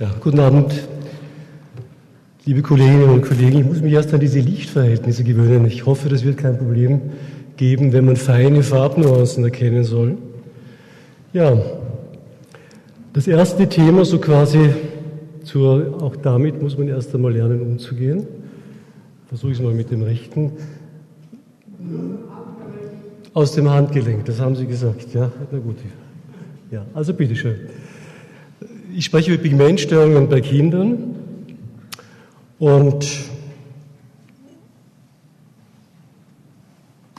Ja, guten Abend, liebe Kolleginnen und Kollegen. Ich muss mich erst an diese Lichtverhältnisse gewöhnen. Ich hoffe, das wird kein Problem geben, wenn man feine Farbnuancen erkennen soll. Ja, das erste Thema, so quasi zur, auch damit muss man erst einmal lernen, umzugehen. Versuche ich es mal mit dem rechten. Aus dem Handgelenk, das haben Sie gesagt, ja? Na gut. Ja, also bitteschön. Ich spreche über Pigmentstörungen bei Kindern und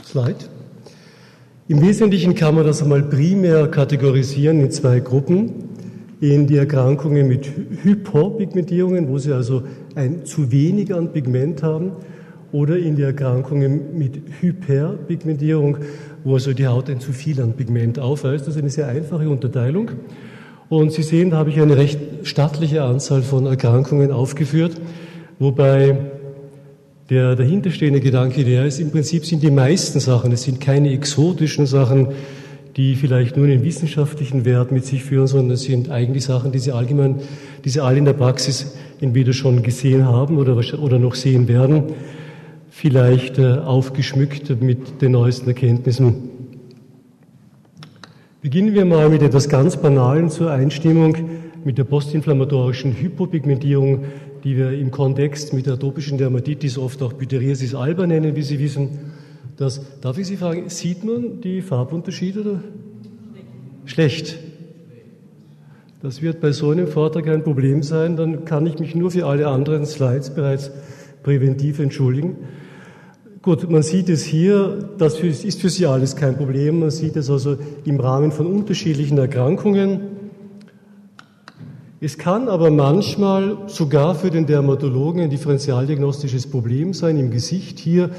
Slide. Im Wesentlichen kann man das einmal primär kategorisieren in zwei Gruppen. In die Erkrankungen mit Hyperpigmentierungen, wo sie also ein zu wenig an Pigment haben, oder in die Erkrankungen mit Hyperpigmentierung, wo also die Haut ein zu viel an Pigment aufweist. Das ist eine sehr einfache Unterteilung. Und Sie sehen, da habe ich eine recht stattliche Anzahl von Erkrankungen aufgeführt, wobei der dahinterstehende Gedanke der ist, im Prinzip sind die meisten Sachen, es sind keine exotischen Sachen, die vielleicht nur einen wissenschaftlichen Wert mit sich führen, sondern es sind eigentlich Sachen, die Sie allgemein, die Sie alle in der Praxis entweder schon gesehen haben oder, oder noch sehen werden, vielleicht äh, aufgeschmückt mit den neuesten Erkenntnissen. Beginnen wir mal mit etwas ganz Banalen zur Einstimmung, mit der postinflammatorischen Hypopigmentierung, die wir im Kontext mit der atopischen Dermatitis oft auch Pityriasis alba nennen, wie Sie wissen. Das, darf ich Sie fragen, sieht man die Farbunterschiede? Oder? Schlecht. Das wird bei so einem Vortrag ein Problem sein, dann kann ich mich nur für alle anderen Slides bereits präventiv entschuldigen. Gut, man sieht es hier, das ist für Sie alles kein Problem. Man sieht es also im Rahmen von unterschiedlichen Erkrankungen. Es kann aber manchmal sogar für den Dermatologen ein differentialdiagnostisches Problem sein im Gesicht. Hier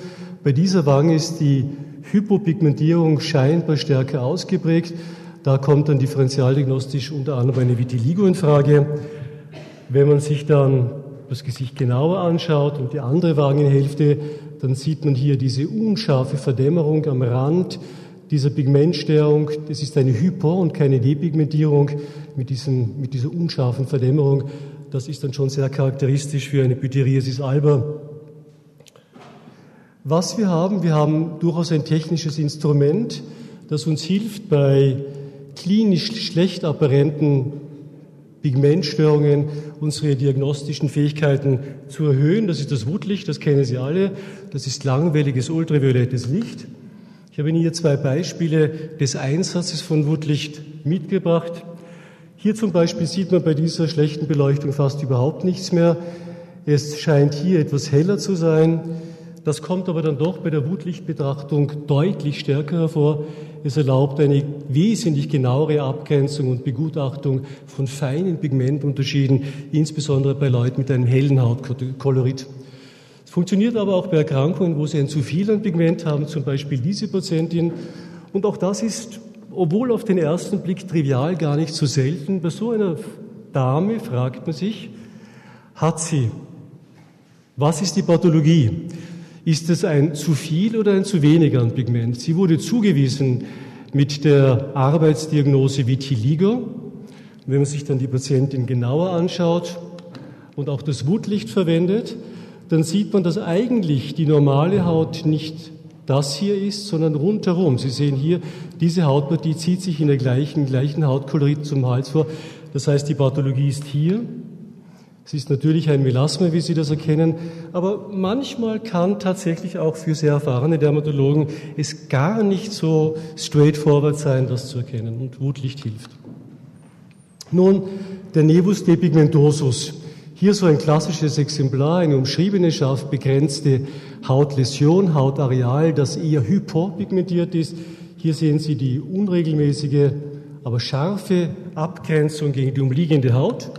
bei dieser Wange ist die Hypopigmentierung scheinbar stärker ausgeprägt. Da kommt dann differentialdiagnostisch unter anderem eine Vitiligo in Frage. Wenn man sich dann das Gesicht genauer anschaut und die andere Wangenhälfte, dann sieht man hier diese unscharfe Verdämmerung am Rand dieser Pigmentstörung. Das ist eine Hypo- und keine Depigmentierung mit, diesem, mit dieser unscharfen Verdämmerung. Das ist dann schon sehr charakteristisch für eine Pityriasis alba. Was wir haben, wir haben durchaus ein technisches Instrument, das uns hilft, bei klinisch schlecht apparenten Pigmentstörungen unsere diagnostischen Fähigkeiten zu erhöhen. Das ist das Wutlicht, das kennen Sie alle. Das ist langwelliges ultraviolettes Licht. Ich habe Ihnen hier zwei Beispiele des Einsatzes von Wutlicht mitgebracht. Hier zum Beispiel sieht man bei dieser schlechten Beleuchtung fast überhaupt nichts mehr. Es scheint hier etwas heller zu sein. Das kommt aber dann doch bei der Wutlichtbetrachtung deutlich stärker hervor. Es erlaubt eine wesentlich genauere Abgrenzung und Begutachtung von feinen Pigmentunterschieden, insbesondere bei Leuten mit einem hellen Hautkolorit. Es funktioniert aber auch bei Erkrankungen, wo sie ein zu viel an Pigment haben, zum Beispiel diese Patientin. Und auch das ist, obwohl auf den ersten Blick trivial, gar nicht so selten. Bei so einer Dame fragt man sich, hat sie, was ist die Pathologie? Ist es ein zu viel oder ein zu wenig an Pigment? Sie wurde zugewiesen mit der Arbeitsdiagnose Vitiligo. Wenn man sich dann die Patientin genauer anschaut und auch das Wutlicht verwendet, dann sieht man, dass eigentlich die normale Haut nicht das hier ist, sondern rundherum. Sie sehen hier, diese Hautpartie zieht sich in der gleichen, gleichen Hautkolorit zum Hals vor. Das heißt, die Pathologie ist hier es ist natürlich ein Melasma, wie Sie das erkennen, aber manchmal kann tatsächlich auch für sehr erfahrene Dermatologen es gar nicht so straightforward sein, das zu erkennen und Wutlicht hilft. Nun, der Nevus depigmentosus. Hier so ein klassisches Exemplar, eine umschriebene, scharf begrenzte Hautläsion, Hautareal, das eher hypopigmentiert ist. Hier sehen Sie die unregelmäßige, aber scharfe Abgrenzung gegen die umliegende Haut.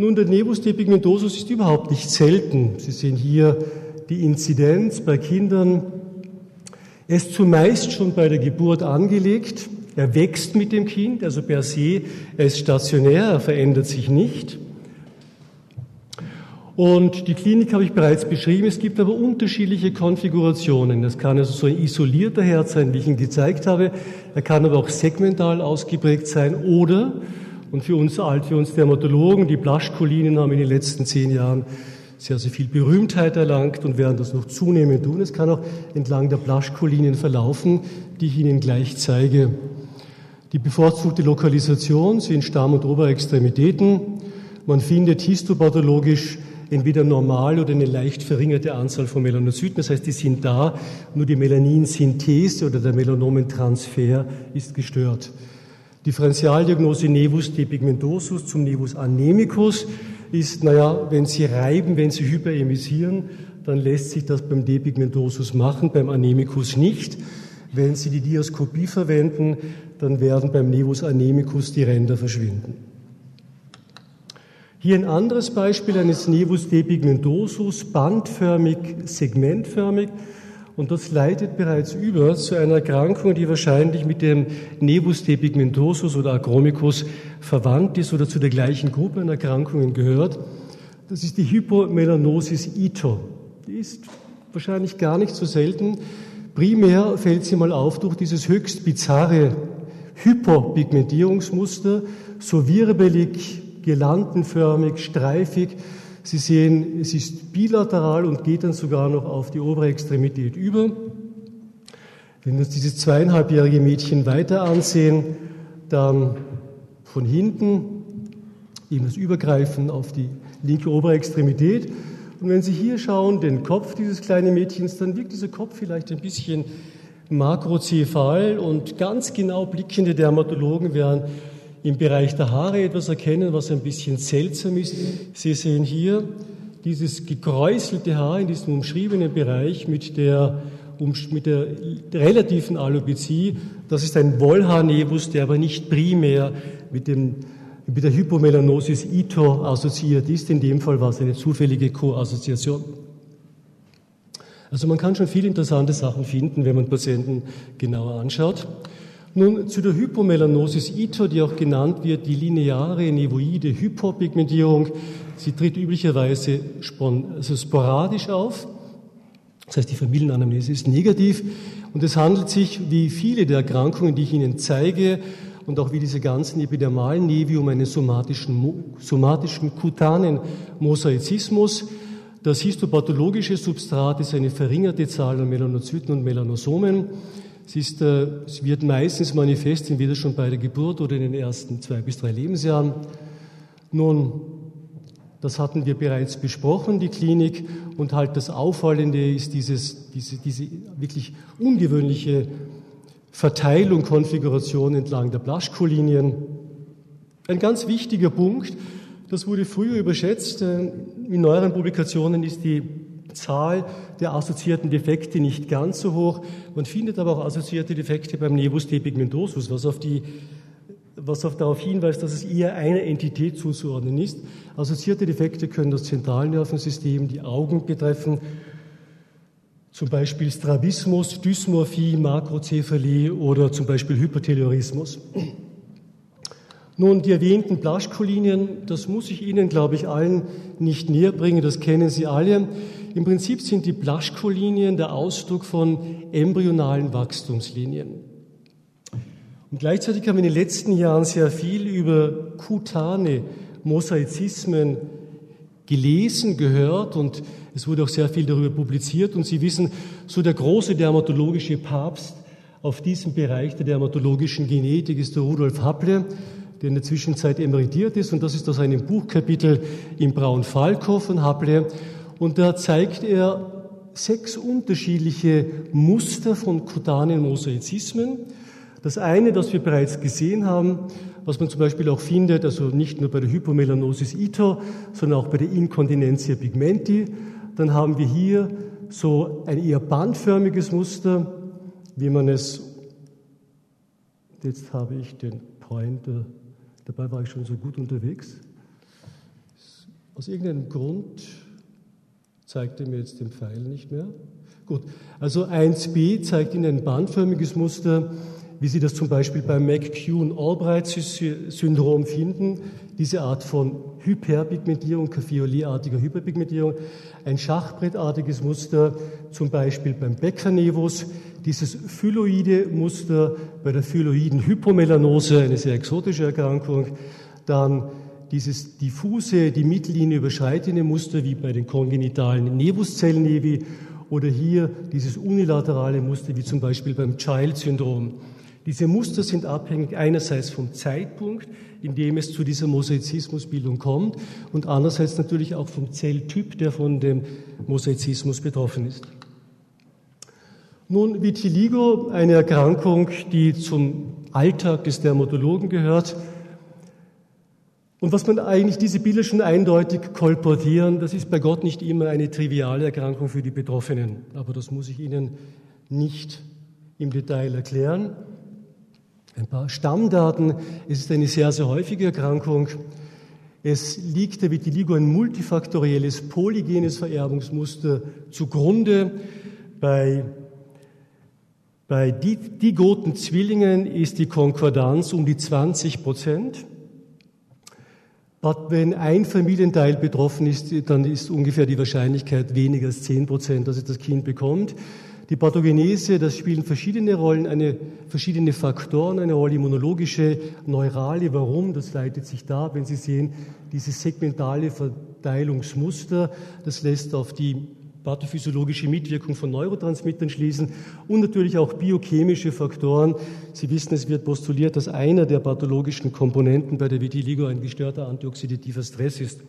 Nun, der Nevus depigmentosus ist überhaupt nicht selten. Sie sehen hier die Inzidenz bei Kindern. Er ist zumeist schon bei der Geburt angelegt. Er wächst mit dem Kind, also per se, er ist stationär, er verändert sich nicht. Und die Klinik habe ich bereits beschrieben. Es gibt aber unterschiedliche Konfigurationen. Das kann also so ein isolierter Herd sein, wie ich ihn gezeigt habe. Er kann aber auch segmental ausgeprägt sein oder Und für uns für uns Dermatologen, die Blaschkolinen haben in den letzten zehn Jahren sehr, sehr viel Berühmtheit erlangt und werden das noch zunehmend tun. Es kann auch entlang der Blaschkolinen verlaufen, die ich Ihnen gleich zeige. Die bevorzugte Lokalisation sind Stamm- und Oberextremitäten. Man findet histopathologisch entweder normal oder eine leicht verringerte Anzahl von Melanozyten. Das heißt, die sind da, nur die Melaninsynthese oder der Melanomentransfer ist gestört. Differentialdiagnose Nevus depigmentosus zum Nevus anemicus ist, naja, wenn Sie reiben, wenn Sie hyperemisieren, dann lässt sich das beim Depigmentosus machen, beim Anemicus nicht. Wenn Sie die Diaskopie verwenden, dann werden beim Nevus anemicus die Ränder verschwinden. Hier ein anderes Beispiel eines Nevus depigmentosus, bandförmig, segmentförmig. Und das leitet bereits über zu einer Erkrankung, die wahrscheinlich mit dem Nevus depigmentosus oder Acromicus verwandt ist oder zu der gleichen Gruppe an Erkrankungen gehört. Das ist die Hypomelanosis ito. Die ist wahrscheinlich gar nicht so selten. Primär fällt sie mal auf durch dieses höchst bizarre Hyperpigmentierungsmuster, so wirbelig, girlandenförmig, streifig, Sie sehen, es ist bilateral und geht dann sogar noch auf die obere Extremität über. Wenn wir uns dieses zweieinhalbjährige Mädchen weiter ansehen, dann von hinten eben das Übergreifen auf die linke obere Extremität. Und wenn Sie hier schauen, den Kopf dieses kleinen Mädchens, dann wirkt dieser Kopf vielleicht ein bisschen makrozephal und ganz genau blickende Dermatologen werden im Bereich der Haare etwas erkennen, was ein bisschen seltsam ist. Sie sehen hier dieses gekräuselte Haar in diesem umschriebenen Bereich mit der, mit der relativen Alopezie. Das ist ein Wollhaarnebus, der aber nicht primär mit, dem, mit der Hypomelanosis ito assoziiert ist. In dem Fall war es eine zufällige Koassoziation. Also man kann schon viele interessante Sachen finden, wenn man Patienten genauer anschaut. Nun zu der Hypomelanosis ito, die auch genannt wird, die lineare nevoide Hypopigmentierung. Sie tritt üblicherweise also sporadisch auf. Das heißt, die Familienanamnese ist negativ. Und es handelt sich, wie viele der Erkrankungen, die ich Ihnen zeige, und auch wie diese ganzen epidermalen Nevi um einen somatischen, somatischen kutanen Mosaizismus. Das histopathologische Substrat ist eine verringerte Zahl an Melanozyten und Melanosomen. Es, ist, äh, es wird meistens manifest, entweder schon bei der Geburt oder in den ersten zwei bis drei Lebensjahren. Nun, das hatten wir bereits besprochen, die Klinik. Und halt das Auffallende ist dieses, diese, diese wirklich ungewöhnliche Verteilung, Konfiguration entlang der Blaschkolinien. Ein ganz wichtiger Punkt, das wurde früher überschätzt. Äh, in neueren Publikationen ist die Zahl der assoziierten Defekte nicht ganz so hoch. Man findet aber auch assoziierte Defekte beim Nevus depigmentosus, was auf die was auf darauf hinweist, dass es eher einer Entität zuzuordnen ist. Assoziierte Defekte können das Zentralnervensystem, die Augen betreffen, zum Beispiel Strabismus, Dysmorphie, Makrocephalie oder zum Beispiel Hyperteliorismus. Nun, die erwähnten Blaschkolinien, das muss ich Ihnen, glaube ich, allen nicht näher bringen, das kennen Sie alle. Im Prinzip sind die Blaschkolinien der Ausdruck von embryonalen Wachstumslinien. Und gleichzeitig haben wir in den letzten Jahren sehr viel über kutane Mosaizismen gelesen, gehört und es wurde auch sehr viel darüber publiziert. Und Sie wissen, so der große dermatologische Papst auf diesem Bereich der dermatologischen Genetik ist der Rudolf Happle der in der Zwischenzeit emeritiert ist. Und das ist aus einem Buchkapitel im Braun-Falkow von Haple. Und da zeigt er sechs unterschiedliche Muster von kutanen Mosaizismen. Das eine, das wir bereits gesehen haben, was man zum Beispiel auch findet, also nicht nur bei der Hypomelanosis ito, sondern auch bei der Incontinentia pigmenti. Dann haben wir hier so ein eher bandförmiges Muster, wie man es, jetzt habe ich den Pointer Dabei war ich schon so gut unterwegs. Aus irgendeinem Grund zeigt er mir jetzt den Pfeil nicht mehr. Gut, also 1b zeigt Ihnen ein bandförmiges Muster, wie Sie das zum Beispiel beim McCune-Albright-Syndrom finden. Diese Art von Hyperpigmentierung, Kaffeolé-artiger Hyperpigmentierung. Ein schachbrettartiges Muster, zum Beispiel beim Becker-Nevus dieses phyloide Muster bei der phyloiden Hypomelanose, eine sehr exotische Erkrankung, dann dieses diffuse, die Mittellinie überschreitende Muster wie bei den kongenitalen Nebuszellnevi oder hier dieses unilaterale Muster wie zum Beispiel beim Child-Syndrom. Diese Muster sind abhängig einerseits vom Zeitpunkt, in dem es zu dieser Mosaizismusbildung kommt und andererseits natürlich auch vom Zelltyp, der von dem Mosaizismus betroffen ist. Nun, Vitiligo, eine Erkrankung, die zum Alltag des Dermatologen gehört. Und was man eigentlich diese Bilder schon eindeutig kolportieren, das ist bei Gott nicht immer eine triviale Erkrankung für die Betroffenen. Aber das muss ich Ihnen nicht im Detail erklären. Ein paar Stammdaten. Es ist eine sehr, sehr häufige Erkrankung. Es liegt der Vitiligo ein multifaktorielles, polygenes Vererbungsmuster zugrunde. Bei bei digoten Zwillingen ist die Konkordanz um die 20 Prozent. Wenn ein Familienteil betroffen ist, dann ist ungefähr die Wahrscheinlichkeit weniger als 10 Prozent, dass es das Kind bekommt. Die Pathogenese, das spielen verschiedene Rollen, eine, verschiedene Faktoren eine Rolle, immunologische, neurale. Warum? Das leitet sich da, wenn Sie sehen, dieses segmentale Verteilungsmuster, das lässt auf die pathophysiologische Mitwirkung von Neurotransmittern schließen und natürlich auch biochemische Faktoren. Sie wissen, es wird postuliert, dass einer der pathologischen Komponenten bei der Vitiligo ein gestörter antioxidativer Stress ist.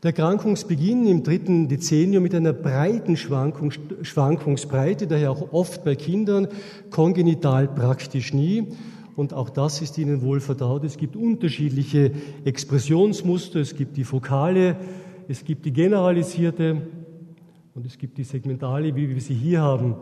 Der Erkrankungsbeginn im dritten Dezennium mit einer breiten Schwankung, Schwankungsbreite, daher auch oft bei Kindern, kongenital praktisch nie. Und auch das ist Ihnen wohl vertraut. Es gibt unterschiedliche Expressionsmuster. Es gibt die fokale, es gibt die generalisierte, und es gibt die Segmentale, wie wir sie hier haben.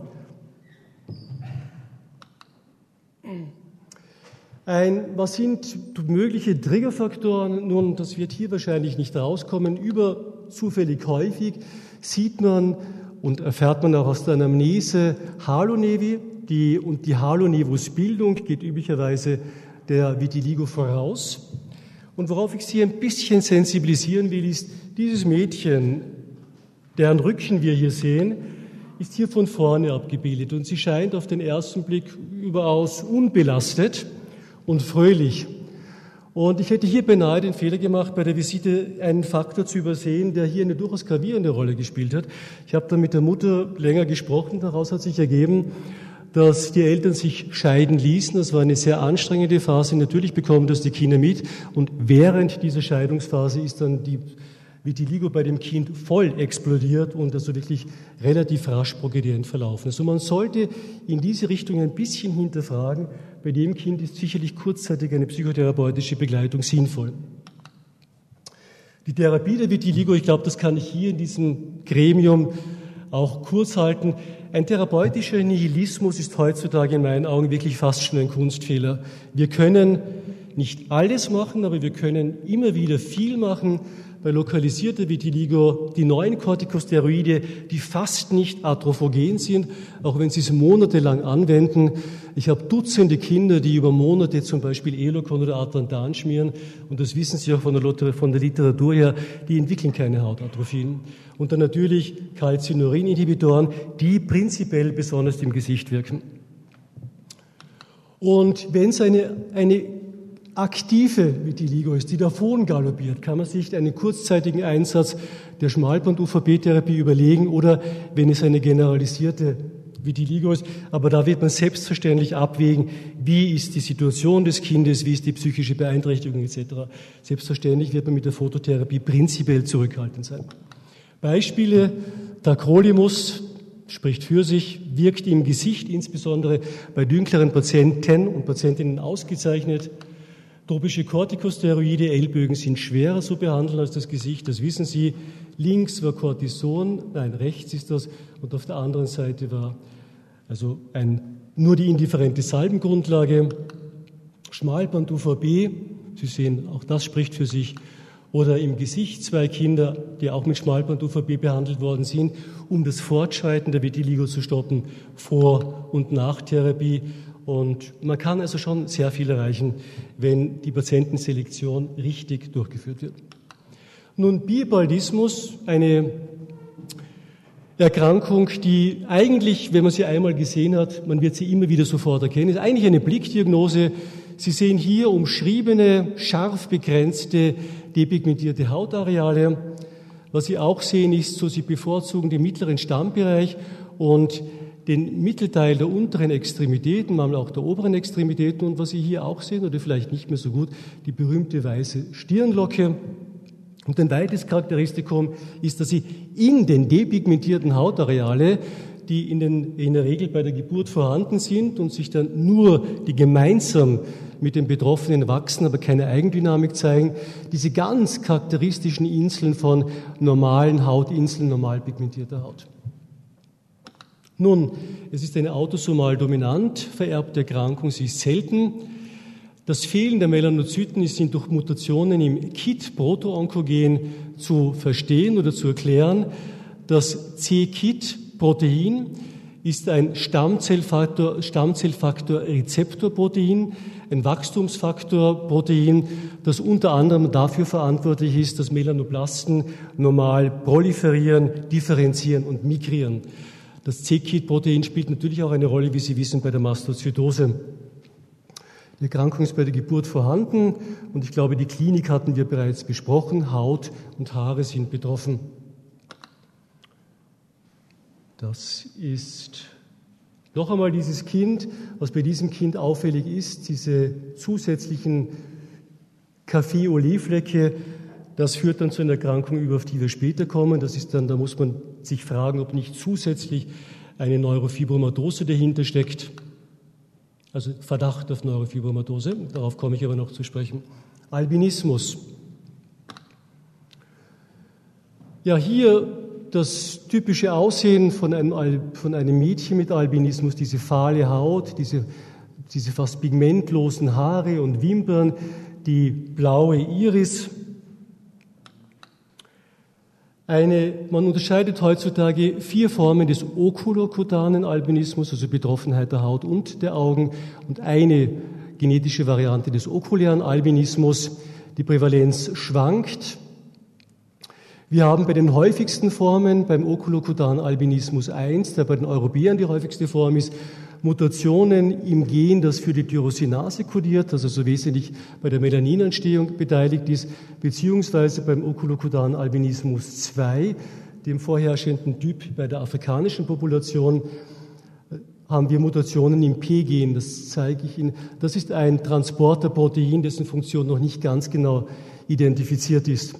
Ein, was sind mögliche Triggerfaktoren? Nun, das wird hier wahrscheinlich nicht rauskommen. Über zufällig häufig sieht man und erfährt man auch aus der Anamnese Halonevi. Die, und die Halonevus-Bildung geht üblicherweise der Vitiligo voraus. Und worauf ich Sie ein bisschen sensibilisieren will, ist, dieses Mädchen deren Rücken wir hier sehen, ist hier von vorne abgebildet und sie scheint auf den ersten Blick überaus unbelastet und fröhlich. Und ich hätte hier beinahe den Fehler gemacht, bei der Visite einen Faktor zu übersehen, der hier eine durchaus gravierende Rolle gespielt hat. Ich habe dann mit der Mutter länger gesprochen. Daraus hat sich ergeben, dass die Eltern sich scheiden ließen. Das war eine sehr anstrengende Phase. Natürlich bekommen das die Kinder mit. Und während dieser Scheidungsphase ist dann die Vitiligo bei dem Kind voll explodiert und also wirklich relativ rasch progredient verlaufen ist. Also man sollte in diese Richtung ein bisschen hinterfragen. Bei dem Kind ist sicherlich kurzzeitig eine psychotherapeutische Begleitung sinnvoll. Die Therapie der Vitiligo, ich glaube, das kann ich hier in diesem Gremium auch kurz halten. Ein therapeutischer Nihilismus ist heutzutage in meinen Augen wirklich fast schon ein Kunstfehler. Wir können nicht alles machen, aber wir können immer wieder viel machen bei lokalisierter Vitiligo die neuen Corticosteroide, die fast nicht atrophogen sind, auch wenn sie es monatelang anwenden. Ich habe Dutzende Kinder, die über Monate zum Beispiel Elocon oder Atlantan schmieren, und das wissen Sie auch von der, von der Literatur her, die entwickeln keine Hautatrophien. Und dann natürlich Calcinurin-Inhibitoren, die prinzipiell besonders im Gesicht wirken. Und wenn es eine, eine aktive Vitiligo ist, die davon galoppiert, kann man sich einen kurzzeitigen Einsatz der Schmalband-UVB-Therapie überlegen oder wenn es eine generalisierte Vitiligo ist. Aber da wird man selbstverständlich abwägen, wie ist die Situation des Kindes, wie ist die psychische Beeinträchtigung etc. Selbstverständlich wird man mit der Phototherapie prinzipiell zurückhaltend sein. Beispiele, Tacrolimus spricht für sich, wirkt im Gesicht, insbesondere bei dünkleren Patienten und Patientinnen ausgezeichnet. Tropische Corticosteroide, Ellbögen sind schwerer zu behandeln als das Gesicht, das wissen Sie. Links war Cortison, nein, rechts ist das, und auf der anderen Seite war also ein, nur die indifferente Salbengrundlage. Schmalband UVB, Sie sehen, auch das spricht für sich. Oder im Gesicht zwei Kinder, die auch mit Schmalband UVB behandelt worden sind, um das Fortschreiten der Vitiligo zu stoppen, vor und nach Therapie. Und man kann also schon sehr viel erreichen, wenn die Patientenselektion richtig durchgeführt wird. Nun, Biobaldismus, eine Erkrankung, die eigentlich, wenn man sie einmal gesehen hat, man wird sie immer wieder sofort erkennen, ist eigentlich eine Blickdiagnose. Sie sehen hier umschriebene, scharf begrenzte, depigmentierte Hautareale. Was Sie auch sehen, ist so, Sie bevorzugen den mittleren Stammbereich und den Mittelteil der unteren Extremitäten, manchmal auch der oberen Extremitäten. Und was Sie hier auch sehen, oder vielleicht nicht mehr so gut, die berühmte weiße Stirnlocke. Und ein weiteres Charakteristikum ist, dass Sie in den depigmentierten Hautareale die in, den, in der Regel bei der Geburt vorhanden sind und sich dann nur die gemeinsam mit den Betroffenen wachsen, aber keine Eigendynamik zeigen. Diese ganz charakteristischen Inseln von normalen Hautinseln, normal pigmentierter Haut. Nun, es ist eine autosomal dominant vererbte Erkrankung, sie ist selten. Das Fehlen der Melanozyten ist durch Mutationen im KIT-Protoonkogen zu verstehen oder zu erklären. Das C-KIT Protein ist ein Stammzellfaktor, Stammzellfaktor-Rezeptorprotein, ein Wachstumsfaktorprotein, das unter anderem dafür verantwortlich ist, dass Melanoblasten normal proliferieren, differenzieren und migrieren. Das C-KIT-Protein spielt natürlich auch eine Rolle, wie Sie wissen, bei der Mastozytose. Die Erkrankung ist bei der Geburt vorhanden und ich glaube, die Klinik hatten wir bereits besprochen. Haut und Haare sind betroffen. Das ist noch einmal dieses Kind, was bei diesem Kind auffällig ist, diese zusätzlichen Kaffee-Olivlecke, das führt dann zu einer Erkrankung über, die wir später kommen. Das ist dann, da muss man sich fragen, ob nicht zusätzlich eine Neurofibromatose dahinter steckt. Also Verdacht auf Neurofibromatose, darauf komme ich aber noch zu sprechen. Albinismus. Ja, hier das typische Aussehen von einem, von einem Mädchen mit Albinismus, diese fahle Haut, diese, diese fast pigmentlosen Haare und Wimpern, die blaue Iris. Eine, man unterscheidet heutzutage vier Formen des okulokutanen Albinismus, also Betroffenheit der Haut und der Augen, und eine genetische Variante des okulären Albinismus. Die Prävalenz schwankt wir haben bei den häufigsten Formen, beim Oculocutan Albinismus 1, der bei den Europäern die häufigste Form ist, Mutationen im Gen, das für die Tyrosinase kodiert, also wesentlich bei der Melaninentstehung beteiligt ist, beziehungsweise beim Oculocutan Albinismus 2, dem vorherrschenden Typ bei der afrikanischen Population, haben wir Mutationen im P-Gen. Das zeige ich Ihnen. Das ist ein Transporterprotein, dessen Funktion noch nicht ganz genau identifiziert ist.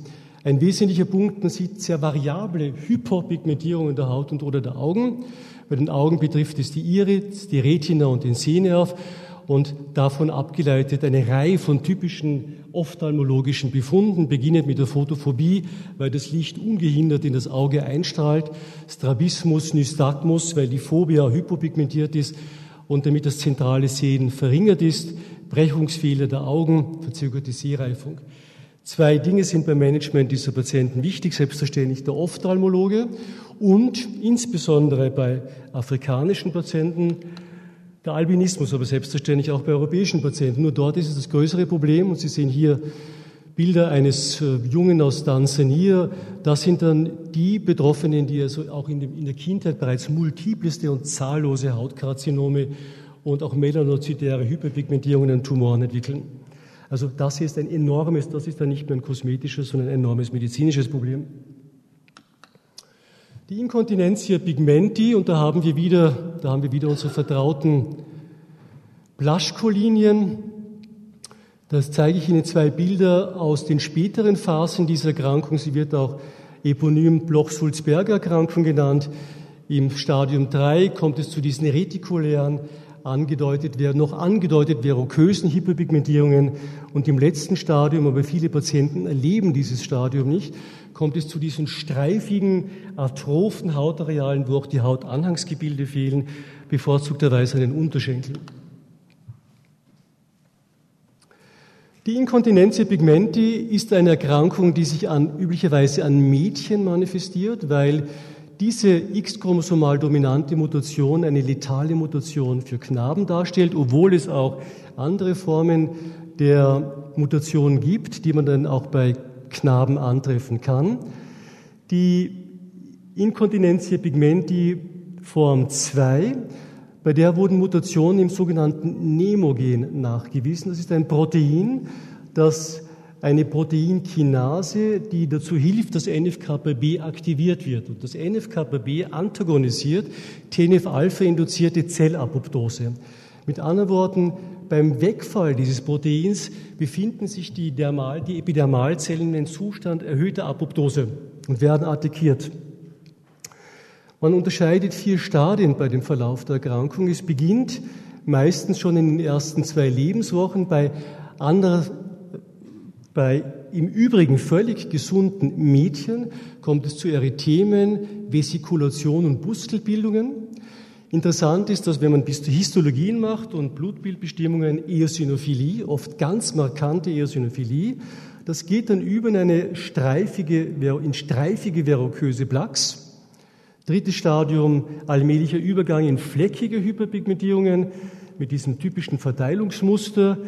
Ein wesentlicher Punkt, man sieht sehr variable Hyperpigmentierungen der Haut und oder der Augen. Bei den Augen betrifft es die Iris, die Retina und den Sehnerv und davon abgeleitet eine Reihe von typischen ophthalmologischen Befunden, beginnend mit der Photophobie, weil das Licht ungehindert in das Auge einstrahlt, Strabismus, Nystagmus, weil die Phobia hypopigmentiert ist und damit das zentrale Sehen verringert ist, Brechungsfehler der Augen, verzögerte Sehreifung. Zwei Dinge sind beim Management dieser Patienten wichtig, selbstverständlich der Ophthalmologe und insbesondere bei afrikanischen Patienten der Albinismus, aber selbstverständlich auch bei europäischen Patienten. Nur dort ist es das größere Problem und Sie sehen hier Bilder eines äh, Jungen aus Tansania. Das sind dann die Betroffenen, die also auch in, der Kindheit bereits multipleste und zahllose Hautkarzinome und auch melanozytäre Hyperpigmentierungen und Tumoren entwickeln. Also das hier ist ein enormes, das ist dann nicht nur ein kosmetisches, sondern ein enormes medizinisches Problem. Die Inkontinentia pigmenti, und da haben wir wieder, da haben wir wieder unsere vertrauten Blaschkolinien. Das zeige ich Ihnen zwei Bilder aus den späteren Phasen dieser Erkrankung. Sie wird auch Eponym Bloch-Sulzberger Erkrankung genannt. Im Stadium 3 kommt es zu diesen retikulären angedeutet noch angedeutet verokösen Hyperpigmentierungen und im letzten Stadium, aber viele Patienten erleben dieses Stadium nicht, kommt es zu diesen streifigen, atrophen Hautarealen, wo auch die Hautanhangsgebilde fehlen, bevorzugterweise an den Unterschenkeln. Die Inkontinentia pigmenti ist eine Erkrankung, die sich an, üblicherweise an Mädchen manifestiert, weil diese X-chromosomal dominante Mutation eine letale Mutation für Knaben darstellt, obwohl es auch andere Formen der Mutation gibt, die man dann auch bei Knaben antreffen kann. Die Inkontinentia pigmenti Form 2 Bei der wurden Mutationen im sogenannten Nemogen nachgewiesen. Das ist ein Protein, das eine Proteinkinase, die dazu hilft, dass NF-κB aktiviert wird. Und das NF-κB antagonisiert TNF-Alpha-induzierte Zellapoptose. Mit anderen Worten, beim Wegfall dieses Proteins befinden sich die, Dermal, die Epidermalzellen in einem Zustand erhöhter Apoptose und werden attackiert. Man unterscheidet vier Stadien bei dem Verlauf der Erkrankung. Es beginnt meistens schon in den ersten zwei Lebenswochen. Bei anderer, bei im Übrigen völlig gesunden Mädchen kommt es zu Erythemen, Vesikulation und Bustelbildungen. Interessant ist, dass wenn man Histologien macht und Blutbildbestimmungen Eosinophilie, oft ganz markante Eosinophilie, das geht dann über in eine streifige, in streifige veroköse Plaques. Drittes Stadium, allmählicher Übergang in fleckige Hyperpigmentierungen mit diesem typischen Verteilungsmuster.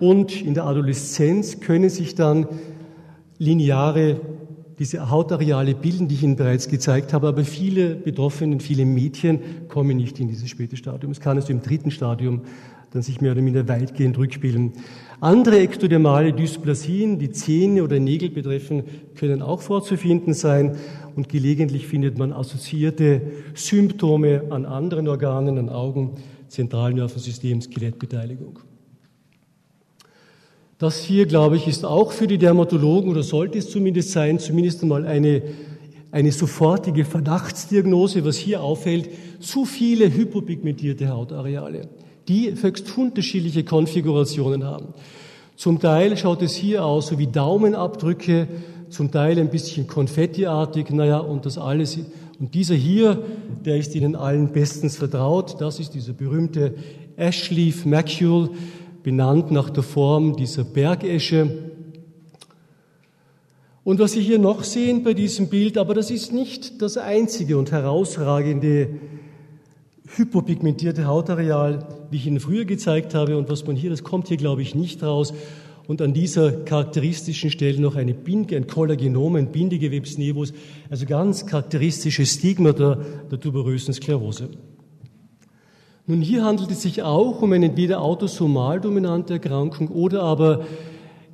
Und in der Adoleszenz können sich dann lineare, diese Hautareale bilden, die ich Ihnen bereits gezeigt habe. Aber viele Betroffenen, viele Mädchen kommen nicht in dieses späte Stadium. Es kann also im dritten Stadium dann sich mehr oder minder weitgehend rückbilden. Andere ektodermale Dysplasien, die Zähne oder Nägel betreffen, können auch vorzufinden sein und gelegentlich findet man assoziierte Symptome an anderen Organen, an Augen, Zentralnervensystem, Skelettbeteiligung. Das hier, glaube ich, ist auch für die Dermatologen oder sollte es zumindest sein, zumindest einmal eine, eine sofortige Verdachtsdiagnose, was hier auffällt, zu viele hypopigmentierte Hautareale die höchst unterschiedliche Konfigurationen haben. Zum Teil schaut es hier aus so wie Daumenabdrücke, zum Teil ein bisschen konfettiartig, naja, und das alles. Und dieser hier, der ist Ihnen allen bestens vertraut, das ist dieser berühmte Ashleaf Macule, benannt nach der Form dieser Bergesche. Und was Sie hier noch sehen bei diesem Bild, aber das ist nicht das einzige und herausragende hypopigmentierte Hautareal, wie ich Ihnen früher gezeigt habe. Und was man hier, das kommt hier, glaube ich, nicht raus. Und an dieser charakteristischen Stelle noch eine Binde, ein Kollagenom, ein Bindegewebsnevus, also ganz charakteristische Stigmata der tuberösen Sklerose. Nun, hier handelt es sich auch um eine entweder autosomal dominante Erkrankung oder aber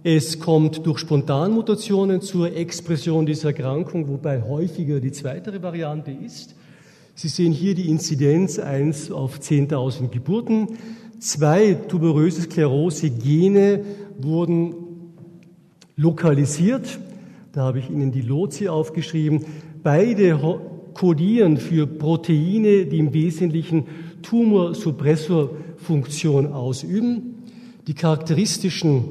es kommt durch Spontanmutationen zur Expression dieser Erkrankung, wobei häufiger die zweite Variante ist. Sie sehen hier die Inzidenz 1 auf 10.000 Geburten. Zwei tuberöse Sklerose-Gene wurden lokalisiert. Da habe ich Ihnen die Lozi aufgeschrieben. Beide kodieren für Proteine, die im Wesentlichen Tumorsuppressorfunktion ausüben. Die charakteristischen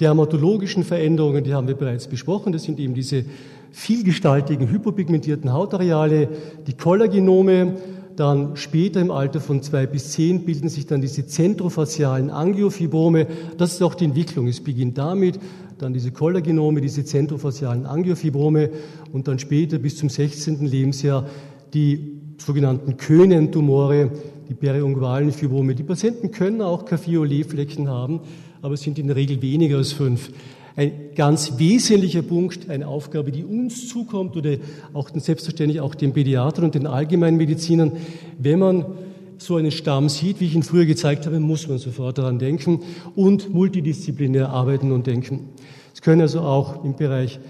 dermatologischen Veränderungen, die haben wir bereits besprochen. Das sind eben diese vielgestaltigen hypopigmentierten Hautareale, die Kollagenome, dann später im Alter von zwei bis zehn bilden sich dann diese zentrofacialen Angiofibrome. Das ist auch die Entwicklung. Es beginnt damit, dann diese Kollagenome, diese zentrofacialen Angiofibrome und dann später bis zum 16. Lebensjahr die sogenannten Köhnentumore, die periungualen Fibrome. Die Patienten können auch Kaffee-Olé-Flecken haben, aber es sind in der Regel weniger als fünf ein ganz wesentlicher Punkt, eine Aufgabe, die uns zukommt oder auch selbstverständlich auch den Pädiatern und den Allgemeinmedizinern. Wenn man so einen Stamm sieht, wie ich ihn früher gezeigt habe, muss man sofort daran denken und multidisziplinär arbeiten und denken. Es können also auch im Bereich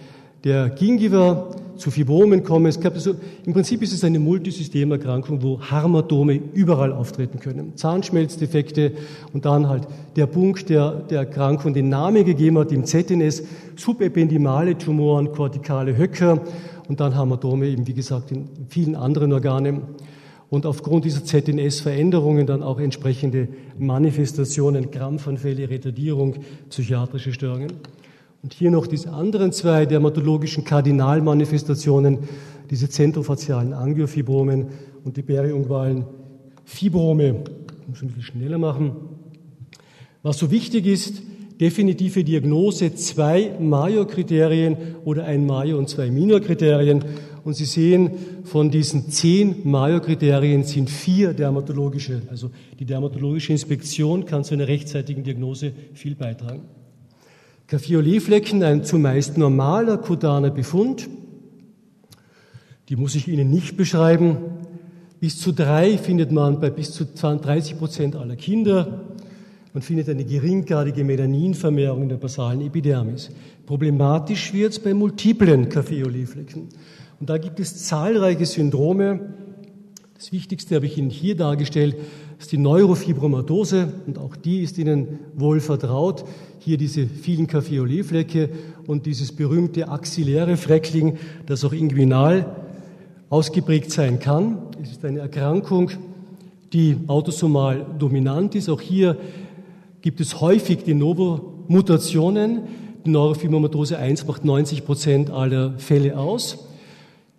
der Gingiva zu Fibromen kommen. Es gab also, Im Prinzip ist es eine Multisystemerkrankung, wo Harmatome überall auftreten können. Zahnschmelzdefekte und dann halt der Punkt, der der Erkrankung den Namen gegeben hat, im ZNS, subependimale Tumoren, kortikale Höcker und dann Harmatome eben, wie gesagt, in vielen anderen Organen. Und aufgrund dieser ZNS-Veränderungen dann auch entsprechende Manifestationen, Krampfanfälle, Retardierung, psychiatrische Störungen. Und hier noch diese anderen zwei dermatologischen Kardinalmanifestationen, diese zentrofacialen Angiofibromen und die periungvalen Fibrome. Ich muss ein bisschen schneller machen. Was so wichtig ist, definitive Diagnose, zwei Major-Kriterien oder ein Major- und zwei Minor-Kriterien. Und Sie sehen, von diesen zehn Major-Kriterien sind vier dermatologische. Also die dermatologische Inspektion kann zu einer rechtzeitigen Diagnose viel beitragen. Kaffee-Olé-Flecken, ein zumeist normaler kutaner Befund. Die muss ich Ihnen nicht beschreiben. Bis zu drei findet man bei bis zu 30 Prozent aller Kinder. Man findet eine geringgradige Melaninvermehrung der basalen Epidermis. Problematisch wird es bei multiplen Kaffeeoleflecken. Und da gibt es zahlreiche Syndrome. Das Wichtigste habe ich Ihnen hier dargestellt, ist die Neurofibromatose und auch die ist Ihnen wohl vertraut. Hier diese vielen Kaffeeoleflecke und dieses berühmte axilläre Freckling, das auch inguinal ausgeprägt sein kann. Es ist eine Erkrankung, die autosomal dominant ist. Auch hier gibt es häufig die Novo-Mutationen. Die Neurofibromatose 1 macht 90 Prozent aller Fälle aus.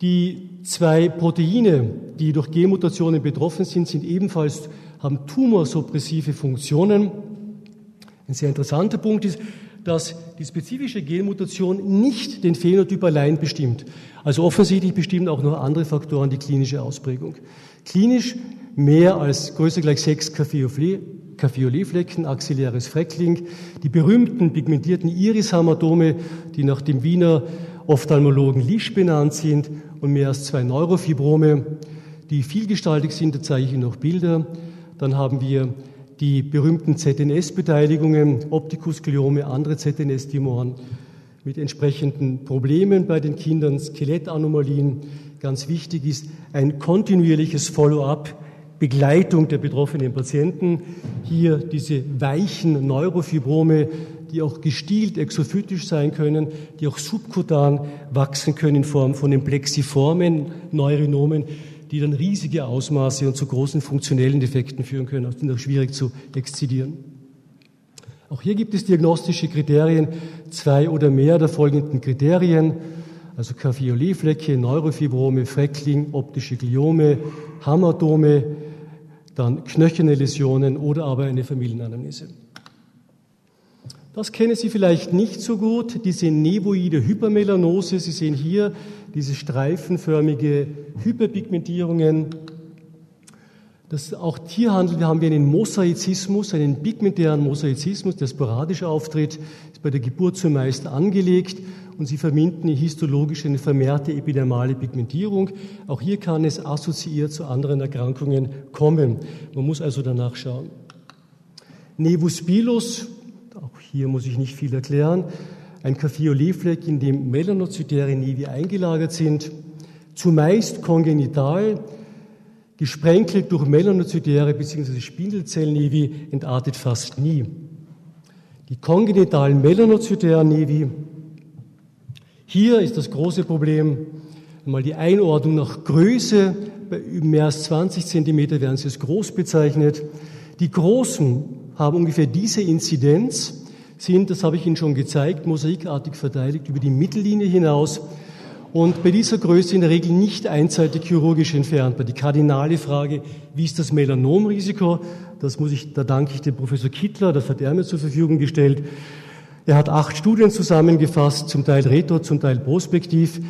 Die zwei Proteine, die durch Genmutationen betroffen sind, sind ebenfalls, haben tumorsuppressive Funktionen. Ein sehr interessanter Punkt ist, dass die spezifische Genmutation nicht den Phänotyp allein bestimmt. Also offensichtlich bestimmen auch noch andere Faktoren die klinische Ausprägung. Klinisch mehr als größer gleich sechs Kaffeoleflecken, axilläres Freckling, die berühmten pigmentierten Irishamatome, die nach dem Wiener Ophthalmologen Lisch benannt sind und mehr als zwei Neurofibrome, die vielgestaltig sind, da zeige ich Ihnen noch Bilder. Dann haben wir die berühmten ZNS-Beteiligungen, Optikusgliome, andere ZNS-Tumoren mit entsprechenden Problemen bei den Kindern, Skelettanomalien. Ganz wichtig ist ein kontinuierliches Follow-up, Begleitung der betroffenen Patienten. Hier diese weichen Neurofibrome, die auch gestielt exophytisch sein können, die auch subkutan wachsen können in Form von den plexiformen Neurinomen, die dann riesige Ausmaße und zu großen funktionellen Defekten führen können. Das sind auch schwierig zu exzidieren. Auch hier gibt es diagnostische Kriterien, zwei oder mehr der folgenden Kriterien, also Kaffeoleflecke, Neurofibrome, Freckling, optische Gliome, Hamadome, dann knöcherne Läsionen oder aber eine Familienanalyse. Das kennen Sie vielleicht nicht so gut, diese nevoide Hypermelanose. Sie sehen hier diese streifenförmige Hyperpigmentierungen. Das auch Tierhandel, da haben wir einen Mosaizismus, einen pigmentären Mosaizismus, der sporadisch auftritt, ist bei der Geburt zumeist angelegt und sie verbinden histologisch eine vermehrte epidermale Pigmentierung. Auch hier kann es assoziiert zu anderen Erkrankungen kommen. Man muss also danach schauen. Nevus auch hier muss ich nicht viel erklären. Ein Kaffeolefleck, in dem melanozytäre Nevi eingelagert sind, zumeist kongenital, gesprenkelt durch melanozytäre bzw. Spindelzellnevi, entartet fast nie. Die kongenitalen melanozytären Nevi, hier ist das große Problem, einmal die Einordnung nach Größe, bei mehr als 20 Zentimeter werden sie als groß bezeichnet. Die großen haben ungefähr diese Inzidenz, sind, das habe ich Ihnen schon gezeigt, mosaikartig verteidigt über die Mittellinie hinaus und bei dieser Größe in der Regel nicht einseitig chirurgisch entfernt. Bei Die kardinale Frage, wie ist das Melanomrisiko? Das muss ich, da danke ich dem Professor Kittler, das hat er mir zur Verfügung gestellt. Er hat acht Studien zusammengefasst, zum Teil retro, zum Teil prospektiv.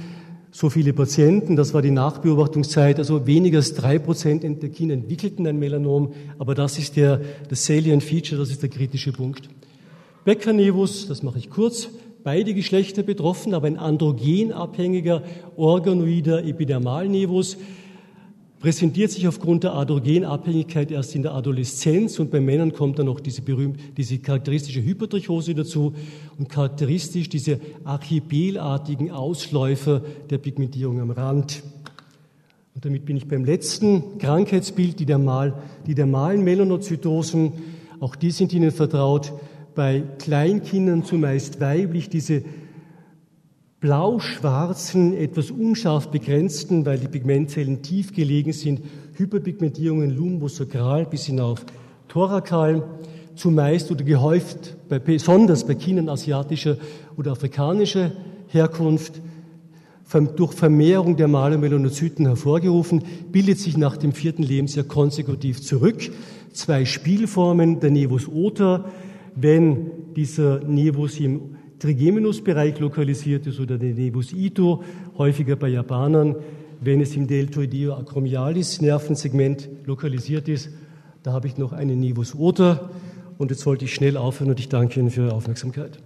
So viele Patienten, das war die Nachbeobachtungszeit, also weniger als drei Prozent der Kinder entwickelten ein Melanom, aber das ist der, das Salient Feature, das ist der kritische Punkt. Beckernevus, das mache ich kurz, beide Geschlechter betroffen, aber ein androgenabhängiger organoider Epidermalnevus präsentiert sich aufgrund der Androgenabhängigkeit erst in der Adoleszenz und bei Männern kommt dann noch diese, berühmte, diese charakteristische Hypertrichose dazu und charakteristisch diese archipelartigen Ausläufer der Pigmentierung am Rand. Und damit bin ich beim letzten Krankheitsbild, die dermal, die dermalen Melanozytosen. Auch die sind Ihnen vertraut bei Kleinkindern zumeist weiblich, diese blau-schwarzen, etwas unscharf begrenzten, weil die Pigmentzellen tief gelegen sind, Hyperpigmentierungen lumbosakral bis hinauf thorakal, zumeist oder gehäuft, bei, besonders bei Kindern asiatischer oder afrikanischer Herkunft, durch Vermehrung der Malomelanozyten hervorgerufen, bildet sich nach dem vierten Lebensjahr konsekutiv zurück. Zwei Spielformen der Nevus oter, wenn dieser Nevus im Trigeminusbereich lokalisiert ist oder der Nevus ito, häufiger bei Japanern, wenn es im Deltoideo acromialis Nervensegment lokalisiert ist. Da habe ich noch einen Nevus oter und jetzt sollte ich schnell aufhören und ich danke Ihnen für Ihre Aufmerksamkeit.